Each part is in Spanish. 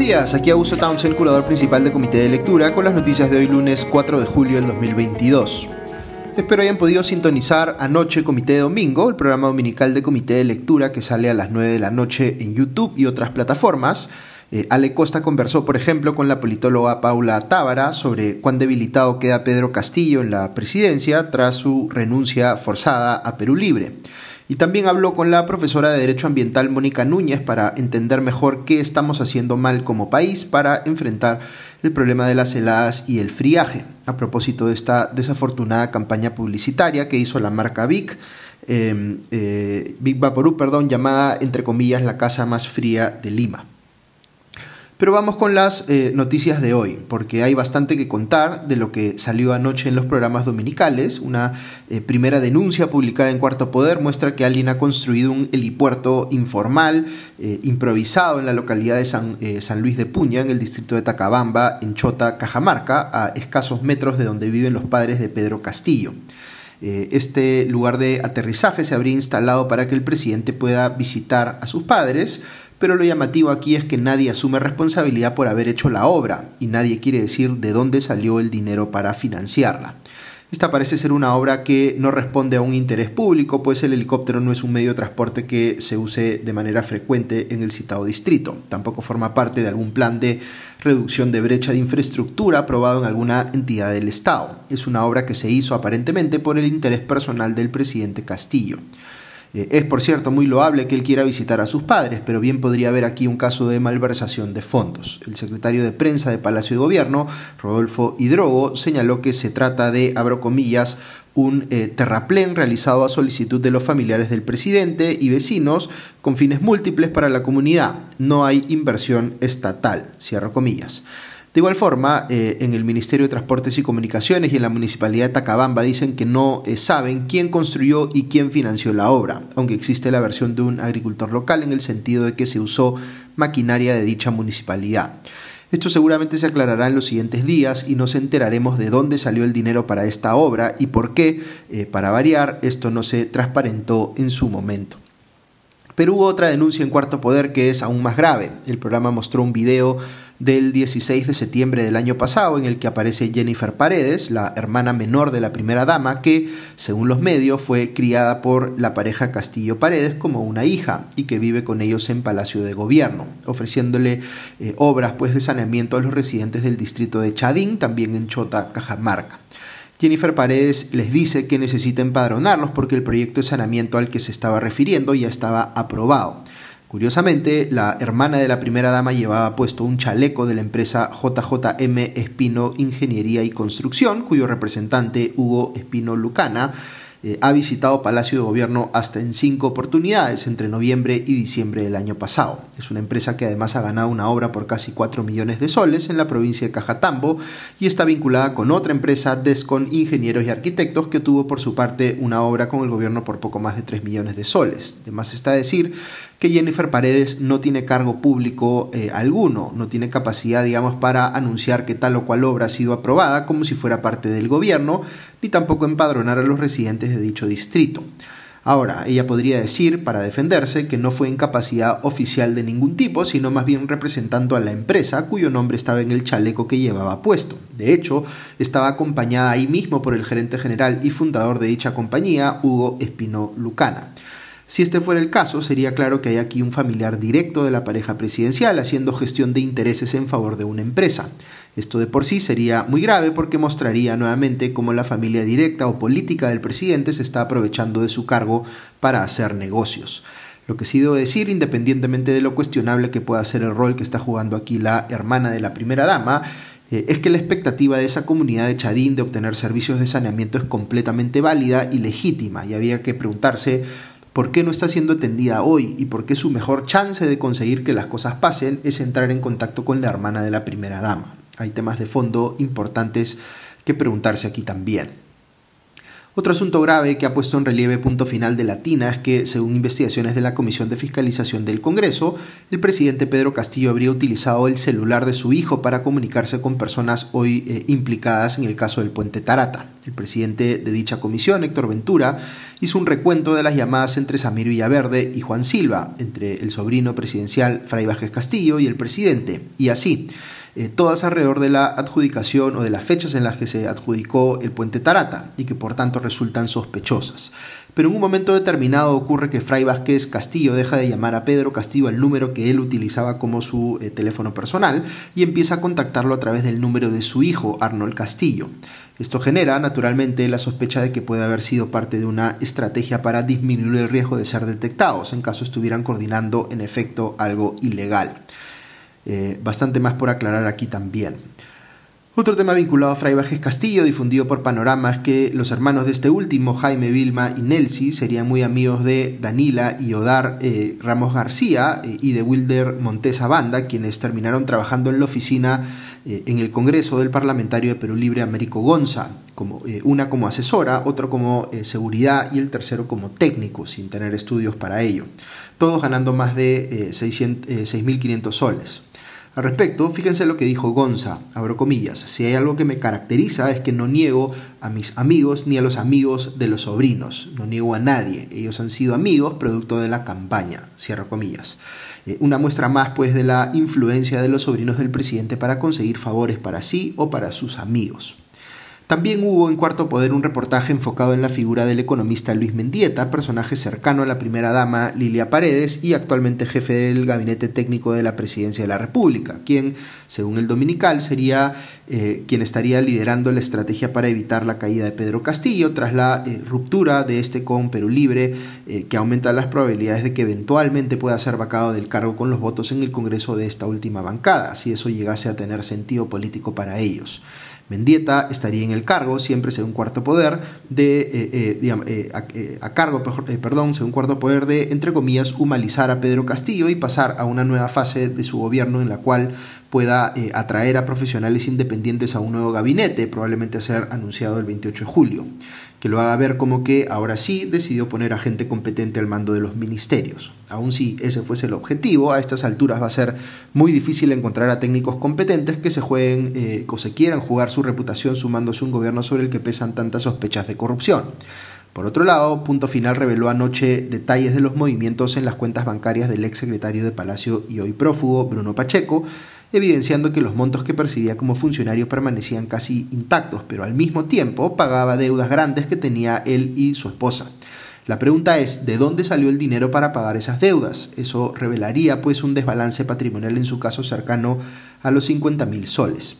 días, aquí Augusto Townsend, curador principal del Comité de Lectura, con las noticias de hoy lunes 4 de julio del 2022. Espero hayan podido sintonizar anoche Comité de Domingo, el programa dominical de Comité de Lectura que sale a las 9 de la noche en YouTube y otras plataformas. Eh, Ale Costa conversó, por ejemplo, con la politóloga Paula Tábara sobre cuán debilitado queda Pedro Castillo en la presidencia tras su renuncia forzada a Perú Libre. Y también habló con la profesora de Derecho Ambiental Mónica Núñez para entender mejor qué estamos haciendo mal como país para enfrentar el problema de las heladas y el friaje. A propósito de esta desafortunada campaña publicitaria que hizo la marca Vic, eh, eh, Vic Vaporú, perdón, llamada entre comillas la casa más fría de Lima. Pero vamos con las eh, noticias de hoy, porque hay bastante que contar de lo que salió anoche en los programas dominicales. Una eh, primera denuncia publicada en Cuarto Poder muestra que alguien ha construido un helipuerto informal, eh, improvisado en la localidad de San, San, Luis de Puña, en el distrito de Tacabamba, en Chota, Cajamarca, a escasos metros de donde viven los padres de Pedro Castillo. Este lugar de aterrizaje se habría instalado para que el presidente pueda visitar a sus padres, pero lo llamativo aquí es que nadie asume responsabilidad por haber hecho la obra y nadie quiere decir de dónde salió el dinero para financiarla. Esta parece ser una obra que no responde a un interés público, pues el helicóptero no es un medio de transporte que se use de manera frecuente en el citado distrito. Tampoco forma parte de algún plan de reducción de brecha de infraestructura aprobado en alguna entidad del Estado. Es una obra que se hizo aparentemente por el interés personal del presidente Castillo. Eh, es, por cierto, muy loable que él quiera visitar a sus padres, pero bien podría haber aquí un caso de malversación de fondos. El secretario de prensa de Palacio de Gobierno, Rodolfo Hidrogo, señaló que se trata de, abro comillas, un eh, terraplén realizado a solicitud de los familiares del presidente y vecinos con fines múltiples para la comunidad. No hay inversión estatal, cierro comillas. De igual forma, eh, en el Ministerio de Transportes y Comunicaciones y en la Municipalidad de Tacabamba dicen que no eh, saben quién construyó y quién financió la obra, aunque existe la versión de un agricultor local en el sentido de que se usó maquinaria de dicha municipalidad. Esto seguramente se aclarará en los siguientes días y nos enteraremos de dónde salió el dinero para esta obra y por qué, eh, para variar, esto no se transparentó en su momento. Pero hubo otra denuncia en Cuarto Poder que es aún más grave. El programa mostró un video del 16 de septiembre del año pasado, en el que aparece Jennifer Paredes, la hermana menor de la primera dama, que, según los medios, fue criada por la pareja Castillo Paredes como una hija y que vive con ellos en Palacio de Gobierno, ofreciéndole eh, obras pues, de saneamiento a los residentes del distrito de Chadín, también en Chota, Cajamarca. Jennifer Paredes les dice que necesita empadronarlos porque el proyecto de saneamiento al que se estaba refiriendo ya estaba aprobado. Curiosamente, la hermana de la primera dama llevaba puesto un chaleco de la empresa JJM Espino Ingeniería y Construcción, cuyo representante Hugo Espino Lucana eh, ha visitado Palacio de Gobierno hasta en cinco oportunidades entre noviembre y diciembre del año pasado. Es una empresa que además ha ganado una obra por casi 4 millones de soles en la provincia de Cajatambo y está vinculada con otra empresa, Descon Ingenieros y Arquitectos, que tuvo por su parte una obra con el gobierno por poco más de 3 millones de soles. Además está decir que Jennifer Paredes no tiene cargo público eh, alguno, no tiene capacidad, digamos, para anunciar que tal o cual obra ha sido aprobada como si fuera parte del gobierno, ni tampoco empadronar a los residentes de dicho distrito. Ahora, ella podría decir, para defenderse, que no fue incapacidad oficial de ningún tipo, sino más bien representando a la empresa cuyo nombre estaba en el chaleco que llevaba puesto. De hecho, estaba acompañada ahí mismo por el gerente general y fundador de dicha compañía, Hugo Espino Lucana. Si este fuera el caso, sería claro que hay aquí un familiar directo de la pareja presidencial haciendo gestión de intereses en favor de una empresa. Esto de por sí sería muy grave porque mostraría nuevamente cómo la familia directa o política del presidente se está aprovechando de su cargo para hacer negocios. Lo que sí debo decir, independientemente de lo cuestionable que pueda ser el rol que está jugando aquí la hermana de la primera dama, eh, es que la expectativa de esa comunidad de Chadín de obtener servicios de saneamiento es completamente válida y legítima y habría que preguntarse por qué no está siendo atendida hoy y por qué su mejor chance de conseguir que las cosas pasen es entrar en contacto con la hermana de la primera dama. Hay temas de fondo importantes que preguntarse aquí también. Otro asunto grave que ha puesto en relieve punto final de Latina es que, según investigaciones de la Comisión de Fiscalización del Congreso, el presidente Pedro Castillo habría utilizado el celular de su hijo para comunicarse con personas hoy eh, implicadas en el caso del puente Tarata. El presidente de dicha comisión, Héctor Ventura, hizo un recuento de las llamadas entre Samir Villaverde y Juan Silva, entre el sobrino presidencial Fray Vázquez Castillo y el presidente, y así, eh, todas alrededor de la adjudicación o de las fechas en las que se adjudicó el puente Tarata, y que por tanto resultan sospechosas. Pero en un momento determinado ocurre que Fray Vázquez Castillo deja de llamar a Pedro Castillo al número que él utilizaba como su eh, teléfono personal y empieza a contactarlo a través del número de su hijo, Arnold Castillo. Esto genera, naturalmente, la sospecha de que puede haber sido parte de una estrategia para disminuir el riesgo de ser detectados en caso estuvieran coordinando en efecto algo ilegal. Eh, bastante más por aclarar aquí también. Otro tema vinculado a Fray Bajes Castillo, difundido por Panorama, es que los hermanos de este último, Jaime Vilma y Nelsi, serían muy amigos de Danila y Odar eh, Ramos García eh, y de Wilder Montesa Banda, quienes terminaron trabajando en la oficina en el Congreso del parlamentario de Perú Libre, Américo Gonza, como, una como asesora, otro como seguridad y el tercero como técnico, sin tener estudios para ello. Todos ganando más de 6.500 soles. Al respecto, fíjense lo que dijo Gonza, abro comillas, si hay algo que me caracteriza es que no niego a mis amigos ni a los amigos de los sobrinos, no niego a nadie, ellos han sido amigos producto de la campaña, cierro comillas. Eh, una muestra más pues de la influencia de los sobrinos del presidente para conseguir favores para sí o para sus amigos. También hubo en Cuarto Poder un reportaje enfocado en la figura del economista Luis Mendieta, personaje cercano a la primera dama Lilia Paredes y actualmente jefe del gabinete técnico de la presidencia de la República, quien, según el dominical, sería eh, quien estaría liderando la estrategia para evitar la caída de Pedro Castillo tras la eh, ruptura de este con Perú Libre, eh, que aumenta las probabilidades de que eventualmente pueda ser vacado del cargo con los votos en el Congreso de esta última bancada, si eso llegase a tener sentido político para ellos. Mendieta estaría en el cargo, siempre según cuarto poder, de, eh, eh, eh, a, cargo, perdón, cuarto poder de, entre comillas, humanizar a Pedro Castillo y pasar a una nueva fase de su gobierno en la cual pueda atraer a profesionales independientes a un nuevo gabinete, probablemente a ser anunciado el 28 de julio que lo haga ver como que ahora sí decidió poner a gente competente al mando de los ministerios. Aun si ese fuese el objetivo, a estas alturas va a ser muy difícil encontrar a técnicos competentes que se jueguen eh, o se quieran jugar su reputación sumándose a un gobierno sobre el que pesan tantas sospechas de corrupción. Por otro lado, Punto Final reveló anoche detalles de los movimientos en las cuentas bancarias del ex secretario de Palacio y hoy prófugo, Bruno Pacheco, evidenciando que los montos que percibía como funcionario permanecían casi intactos, pero al mismo tiempo pagaba deudas grandes que tenía él y su esposa. La pregunta es, ¿de dónde salió el dinero para pagar esas deudas? Eso revelaría pues un desbalance patrimonial en su caso cercano a los 50 mil soles.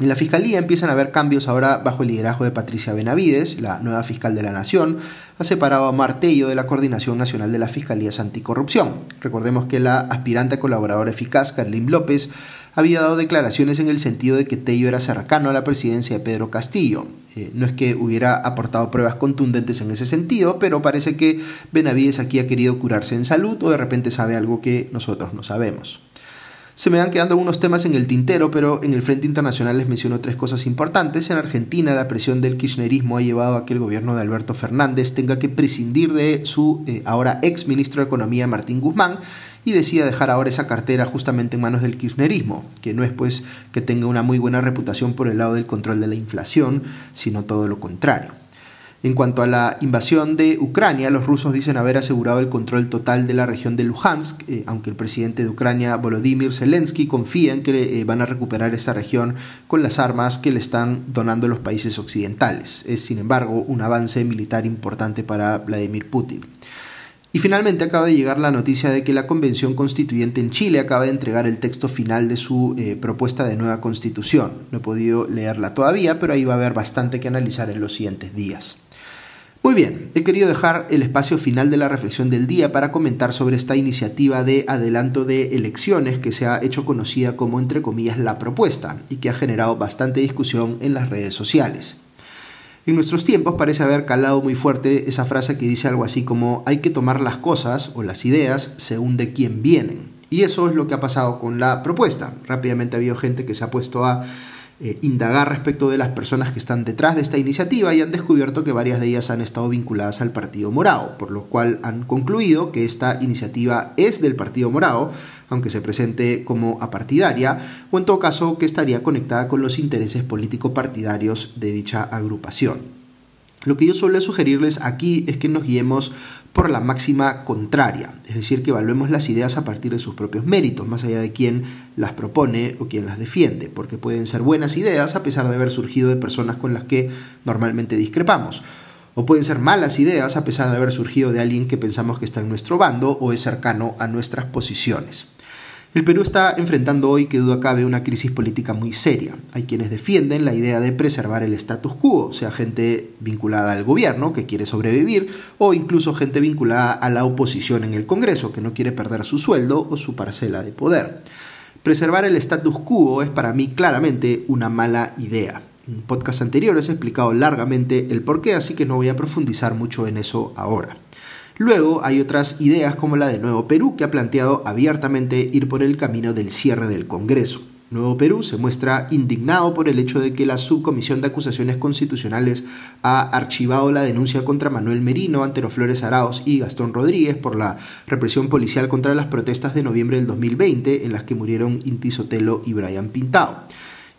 En la Fiscalía empiezan a haber cambios ahora bajo el liderazgo de Patricia Benavides, la nueva fiscal de la Nación, ha separado a Martello de la Coordinación Nacional de las Fiscalías Anticorrupción. Recordemos que la aspirante colaboradora eficaz, Carlín López, había dado declaraciones en el sentido de que Tello era cercano a la presidencia de Pedro Castillo. Eh, no es que hubiera aportado pruebas contundentes en ese sentido, pero parece que Benavides aquí ha querido curarse en salud o de repente sabe algo que nosotros no sabemos. Se me van quedando algunos temas en el tintero, pero en el frente internacional les menciono tres cosas importantes. En Argentina, la presión del kirchnerismo ha llevado a que el gobierno de Alberto Fernández tenga que prescindir de su eh, ahora ex ministro de Economía, Martín Guzmán, y decida dejar ahora esa cartera justamente en manos del kirchnerismo, que no es pues que tenga una muy buena reputación por el lado del control de la inflación, sino todo lo contrario. En cuanto a la invasión de Ucrania, los rusos dicen haber asegurado el control total de la región de Luhansk, eh, aunque el presidente de Ucrania, Volodymyr Zelensky, confía en que eh, van a recuperar esta región con las armas que le están donando los países occidentales. Es, sin embargo, un avance militar importante para Vladimir Putin. Y finalmente acaba de llegar la noticia de que la Convención Constituyente en Chile acaba de entregar el texto final de su eh, propuesta de nueva constitución. No he podido leerla todavía, pero ahí va a haber bastante que analizar en los siguientes días. Muy bien, he querido dejar el espacio final de la reflexión del día para comentar sobre esta iniciativa de adelanto de elecciones que se ha hecho conocida como entre comillas la propuesta y que ha generado bastante discusión en las redes sociales. En nuestros tiempos parece haber calado muy fuerte esa frase que dice algo así como hay que tomar las cosas o las ideas según de quién vienen. Y eso es lo que ha pasado con la propuesta. Rápidamente ha habido gente que se ha puesto a eh, indagar respecto de las personas que están detrás de esta iniciativa y han descubierto que varias de ellas han estado vinculadas al Partido Morado, por lo cual han concluido que esta iniciativa es del Partido Morado, aunque se presente como apartidaria, o en todo caso que estaría conectada con los intereses político-partidarios de dicha agrupación. Lo que yo suelo sugerirles aquí es que nos guiemos por la máxima contraria, es decir, que evaluemos las ideas a partir de sus propios méritos, más allá de quién las propone o quién las defiende, porque pueden ser buenas ideas a pesar de haber surgido de personas con las que normalmente discrepamos, o pueden ser malas ideas a pesar de haber surgido de alguien que pensamos que está en nuestro bando o es cercano a nuestras posiciones. El Perú está enfrentando hoy, que duda cabe, una crisis política muy seria. Hay quienes defienden la idea de preservar el status quo, sea gente vinculada al gobierno, que quiere sobrevivir, o incluso gente vinculada a la oposición en el Congreso, que no quiere perder su sueldo o su parcela de poder. Preservar el status quo es para mí claramente una mala idea. En podcast anteriores he explicado largamente el porqué, así que no voy a profundizar mucho en eso ahora. Luego hay otras ideas como la de Nuevo Perú, que ha planteado abiertamente ir por el camino del cierre del Congreso. Nuevo Perú se muestra indignado por el hecho de que la Subcomisión de Acusaciones Constitucionales ha archivado la denuncia contra Manuel Merino, Antero Flores Araos y Gastón Rodríguez por la represión policial contra las protestas de noviembre del 2020 en las que murieron Inti Sotelo y Brian Pintado.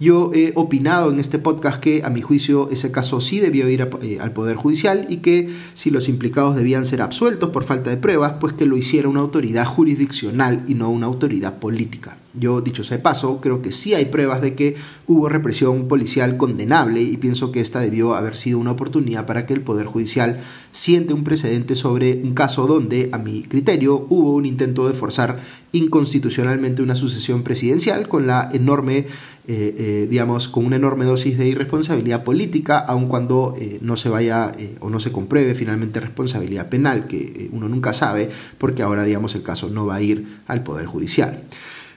Yo he opinado en este podcast que a mi juicio ese caso sí debió ir eh, al Poder Judicial y que si los implicados debían ser absueltos por falta de pruebas, pues que lo hiciera una autoridad jurisdiccional y no una autoridad política. Yo, dicho sea de paso, creo que sí hay pruebas de que hubo represión policial condenable y pienso que esta debió haber sido una oportunidad para que el Poder Judicial siente un precedente sobre un caso donde, a mi criterio, hubo un intento de forzar inconstitucionalmente una sucesión presidencial con la enorme, eh, eh, digamos, con una enorme dosis de irresponsabilidad política, aun cuando eh, no se vaya o no se compruebe finalmente responsabilidad penal, que uno nunca sabe, porque ahora, digamos, el caso no va a ir al Poder Judicial.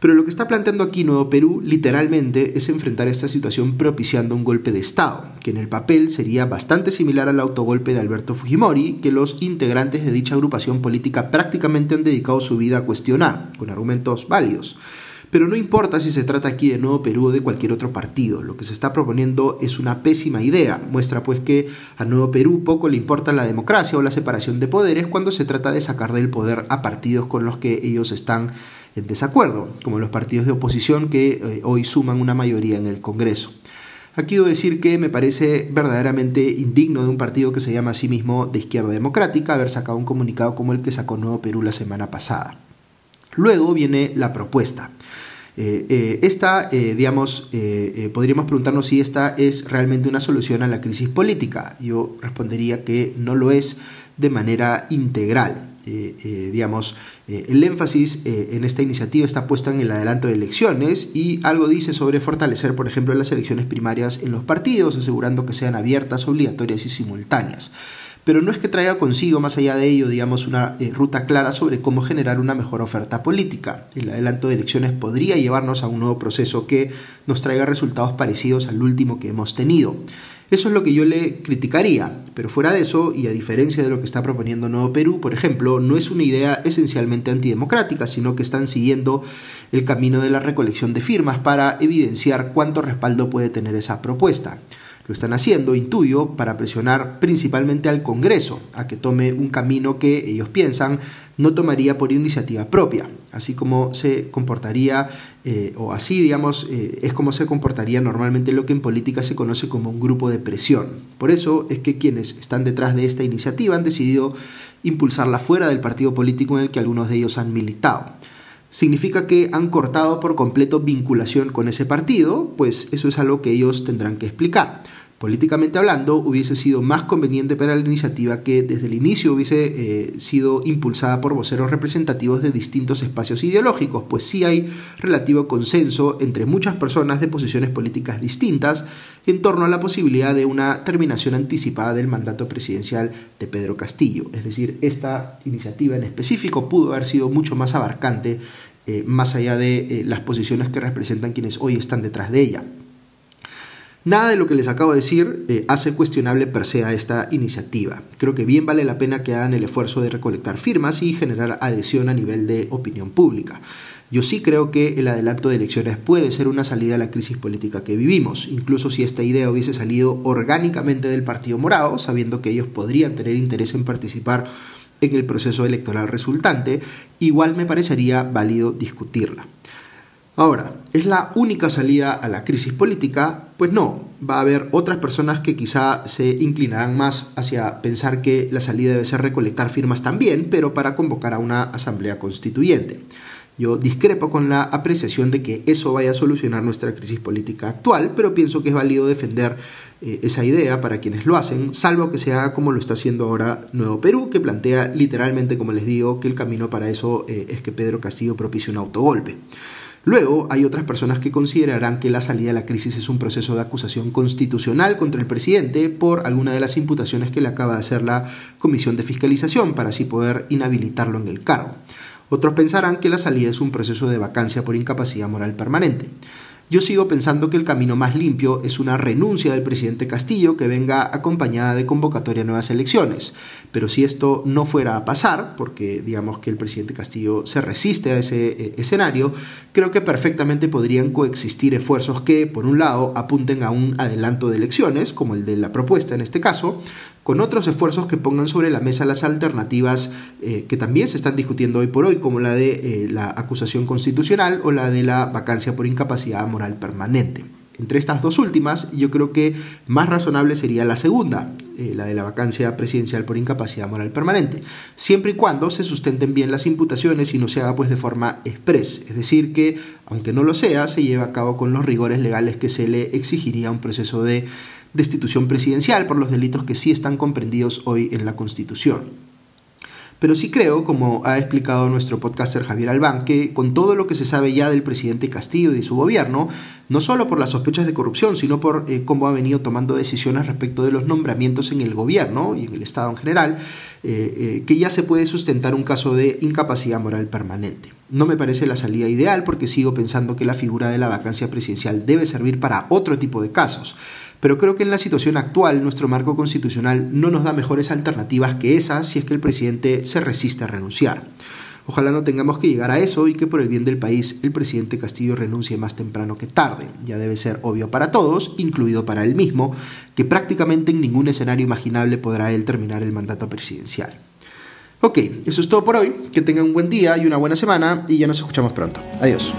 Pero lo que está planteando aquí Nuevo Perú literalmente es enfrentar esta situación propiciando un golpe de Estado, que en el papel sería bastante similar al autogolpe de Alberto Fujimori, que los integrantes de dicha agrupación política prácticamente han dedicado su vida a cuestionar, con argumentos válidos. Pero no importa si se trata aquí de Nuevo Perú o de cualquier otro partido, lo que se está proponiendo es una pésima idea. Muestra pues que a Nuevo Perú poco le importa la democracia o la separación de poderes cuando se trata de sacar del poder a partidos con los que ellos están en desacuerdo, como los partidos de oposición que eh, hoy suman una mayoría en el Congreso. Aquí debo decir que me parece verdaderamente indigno de un partido que se llama a sí mismo de izquierda democrática haber sacado un comunicado como el que sacó Nuevo Perú la semana pasada. Luego viene la propuesta. Eh, eh, esta, eh, digamos, podríamos preguntarnos si esta es realmente una solución a la crisis política. Yo respondería que no lo es de manera integral. digamos, el énfasis en esta iniciativa está puesto en el adelanto de elecciones y algo dice sobre fortalecer, por ejemplo, las elecciones primarias en los partidos, asegurando que sean abiertas, obligatorias y simultáneas pero no es que traiga consigo, más allá de ello, digamos, una eh, ruta clara sobre cómo generar una mejor oferta política. El adelanto de elecciones podría llevarnos a un nuevo proceso que nos traiga resultados parecidos al último que hemos tenido. Eso es lo que yo le criticaría, pero fuera de eso, y a diferencia de lo que está proponiendo Nuevo Perú, por ejemplo, no es una idea esencialmente antidemocrática, sino que están siguiendo el camino de la recolección de firmas para evidenciar cuánto respaldo puede tener esa propuesta. Lo están haciendo, intuyo, para presionar principalmente al Congreso a que tome un camino que ellos piensan no tomaría por iniciativa propia, así como se comportaría, eh, o así, digamos, eh, es como se comportaría normalmente lo que en política se conoce como un grupo de presión. Por eso es que quienes están detrás de esta iniciativa han decidido impulsarla fuera del partido político en el que algunos de ellos han militado significa que han cortado por completo vinculación con ese partido, pues eso es algo que ellos tendrán que explicar. Políticamente hablando, hubiese sido más conveniente para la iniciativa que desde el inicio hubiese eh, sido impulsada por voceros representativos de distintos espacios ideológicos, pues sí hay relativo consenso entre muchas personas de posiciones políticas distintas en torno a la posibilidad de una terminación anticipada del mandato presidencial de Pedro Castillo. Es decir, esta iniciativa en específico pudo haber sido mucho más abarcante, eh, más allá de eh, las posiciones que representan quienes hoy están detrás de ella. Nada de lo que les acabo de decir eh, hace cuestionable per se a esta iniciativa. Creo que bien vale la pena que hagan el esfuerzo de recolectar firmas y generar adhesión a nivel de opinión pública. Yo sí creo que el adelanto de elecciones puede ser una salida a la crisis política que vivimos, incluso si esta idea hubiese salido orgánicamente del Partido Morado, sabiendo que ellos podrían tener interés en participar en el proceso electoral resultante, igual me parecería válido discutirla. Ahora, ¿es la única salida a la crisis política? Pues no, va a haber otras personas que quizá se inclinarán más hacia pensar que la salida debe ser recolectar firmas también, pero para convocar a una asamblea constituyente. Yo discrepo con la apreciación de que eso vaya a solucionar nuestra crisis política actual, pero pienso que es válido defender eh, esa idea para quienes lo hacen, salvo que se haga como lo está haciendo ahora Nuevo Perú, que plantea literalmente, como les digo, que el camino para eso eh, es que Pedro Castillo propicie un autogolpe. Luego hay otras personas que considerarán que la salida de la crisis es un proceso de acusación constitucional contra el presidente por alguna de las imputaciones que le acaba de hacer la Comisión de Fiscalización para así poder inhabilitarlo en el cargo. Otros pensarán que la salida es un proceso de vacancia por incapacidad moral permanente. Yo sigo pensando que el camino más limpio es una renuncia del presidente Castillo que venga acompañada de convocatoria a nuevas elecciones. Pero si esto no fuera a pasar, porque digamos que el presidente Castillo se resiste a ese eh, escenario, creo que perfectamente podrían coexistir esfuerzos que, por un lado, apunten a un adelanto de elecciones, como el de la propuesta en este caso, con otros esfuerzos que pongan sobre la mesa las alternativas eh, que también se están discutiendo hoy por hoy, como la de eh, la acusación constitucional o la de la vacancia por incapacidad moral permanente. Entre estas dos últimas, yo creo que más razonable sería la segunda, eh, la de la vacancia presidencial por incapacidad moral permanente, siempre y cuando se sustenten bien las imputaciones y no se haga pues de forma express, es decir, que aunque no lo sea, se lleve a cabo con los rigores legales que se le exigiría a un proceso de destitución presidencial por los delitos que sí están comprendidos hoy en la Constitución. Pero sí creo, como ha explicado nuestro podcaster Javier Albán, que con todo lo que se sabe ya del presidente Castillo y de su gobierno, no solo por las sospechas de corrupción, sino por eh, cómo ha venido tomando decisiones respecto de los nombramientos en el gobierno y en el Estado en general, eh, eh, que ya se puede sustentar un caso de incapacidad moral permanente. No me parece la salida ideal porque sigo pensando que la figura de la vacancia presidencial debe servir para otro tipo de casos pero creo que en la situación actual nuestro marco constitucional no nos da mejores alternativas que esas si es que el presidente se resiste a renunciar. Ojalá no tengamos que llegar a eso y que por el bien del país el presidente Castillo renuncie más temprano que tarde. Ya debe ser obvio para todos, incluido para él mismo, que prácticamente en ningún escenario imaginable podrá él terminar el mandato presidencial. Ok, eso es todo por hoy. Que tengan un buen día y una buena semana y ya nos escuchamos pronto. Adiós.